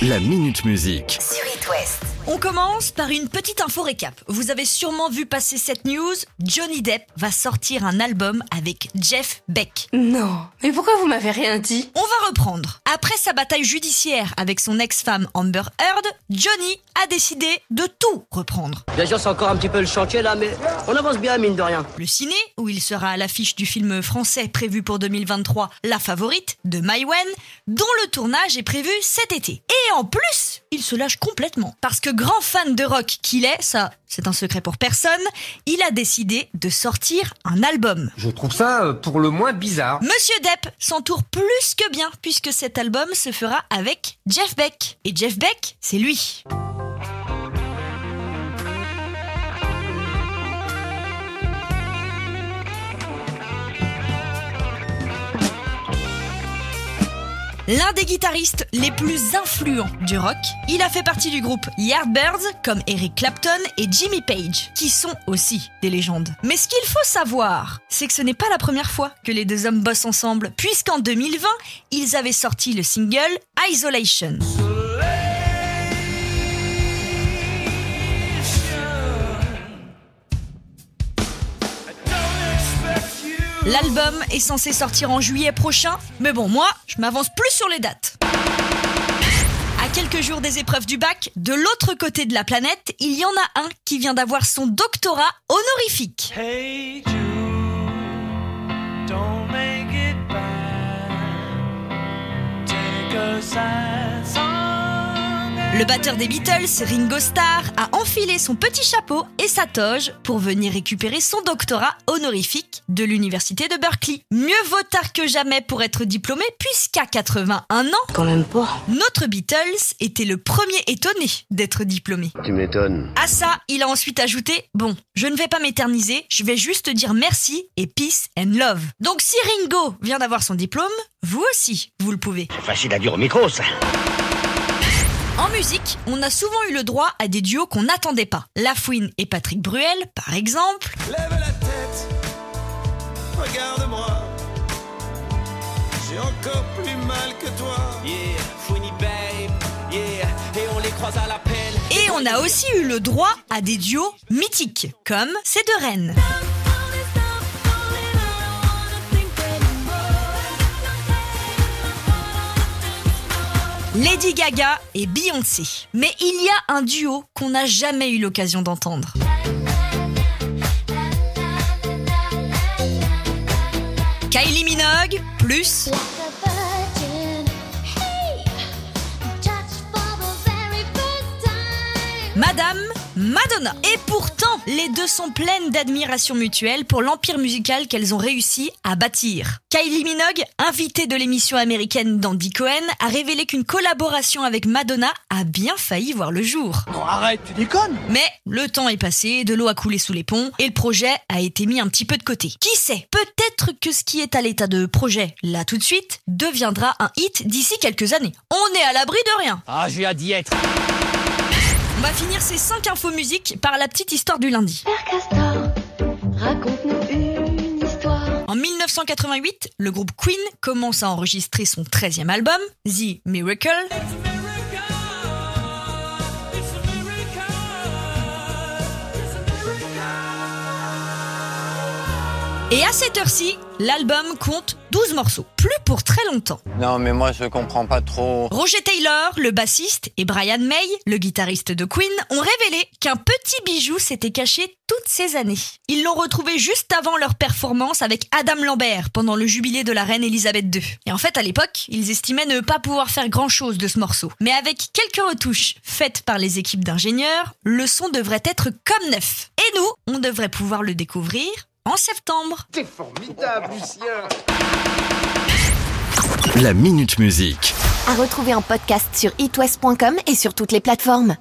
La Minute Musique. sur It West. On commence par une petite info récap. Vous avez sûrement vu passer cette news. Johnny Depp va sortir un album avec Jeff Beck. Non, mais pourquoi vous m'avez rien dit? On va reprendre. Après sa bataille judiciaire avec son ex-femme Amber Heard, Johnny a décidé de tout reprendre. Bien sûr, c'est encore un petit peu le chantier là, mais on avance bien, mine de rien. Le ciné, où il sera à l'affiche du film français prévu pour 2023, La Favorite, de Mai Wen, dont le tournage est prévu cet été. Et en plus, il se lâche complètement. Parce que grand fan de rock qu'il est, ça, c'est un secret pour personne, il a décidé de sortir un album. Je trouve ça euh, pour le moins bizarre. Monsieur Depp s'entoure plus que bien, puisque cet album se fera avec Jeff Beck. Et Jeff Beck, c'est lui. L'un des guitaristes les plus influents du rock, il a fait partie du groupe Yardbirds comme Eric Clapton et Jimmy Page, qui sont aussi des légendes. Mais ce qu'il faut savoir, c'est que ce n'est pas la première fois que les deux hommes bossent ensemble, puisqu'en 2020, ils avaient sorti le single Isolation. L'album est censé sortir en juillet prochain, mais bon, moi, je m'avance plus sur les dates. À quelques jours des épreuves du bac, de l'autre côté de la planète, il y en a un qui vient d'avoir son doctorat honorifique. Le batteur des Beatles, Ringo Starr, a enfilé son petit chapeau et sa toge pour venir récupérer son doctorat honorifique de l'université de Berkeley. Mieux vaut tard que jamais pour être diplômé, puisqu'à 81 ans, Quand même pas. notre Beatles était le premier étonné d'être diplômé. Tu m'étonnes. À ça, il a ensuite ajouté Bon, je ne vais pas m'éterniser, je vais juste dire merci et peace and love. Donc si Ringo vient d'avoir son diplôme, vous aussi, vous le pouvez. C'est facile à dire au micro, ça. En musique, on a souvent eu le droit à des duos qu'on n'attendait pas. Lafouine et Patrick Bruel, par exemple. Lève la tête, regarde-moi. J'ai encore plus mal que toi. Yeah, Fouini babe, yeah, et on les croise à l'appel. Et on a aussi eu le droit à des duos mythiques, comme ces deux reines. Lady Gaga et Beyoncé. Mais il y a un duo qu'on n'a jamais eu l'occasion d'entendre. Kylie Minogue plus Madame Madonna. Et pourtant, les deux sont pleines d'admiration mutuelle pour l'empire musical qu'elles ont réussi à bâtir. Kylie Minogue, invitée de l'émission américaine d'Andy Cohen, a révélé qu'une collaboration avec Madonna a bien failli voir le jour. Non, arrête, tu déconnes. Mais le temps est passé, de l'eau a coulé sous les ponts et le projet a été mis un petit peu de côté. Qui sait Peut-être que ce qui est à l'état de projet, là tout de suite, deviendra un hit d'ici quelques années. On est à l'abri de rien. Ah, j'ai hâte d'y être. On va finir ces 5 infos musique par la petite histoire du lundi. Raconte-nous une histoire. En 1988, le groupe Queen commence à enregistrer son 13e album, The Miracle. Et à cette heure-ci, l'album compte 12 morceaux, plus pour très longtemps. Non, mais moi je comprends pas trop. Roger Taylor, le bassiste, et Brian May, le guitariste de Queen, ont révélé qu'un petit bijou s'était caché toutes ces années. Ils l'ont retrouvé juste avant leur performance avec Adam Lambert pendant le jubilé de la reine Elisabeth II. Et en fait, à l'époque, ils estimaient ne pas pouvoir faire grand-chose de ce morceau. Mais avec quelques retouches faites par les équipes d'ingénieurs, le son devrait être comme neuf. Et nous, on devrait pouvoir le découvrir en septembre. T'es formidable, Lucien. La Minute Musique. À retrouver en podcast sur itwest.com et sur toutes les plateformes.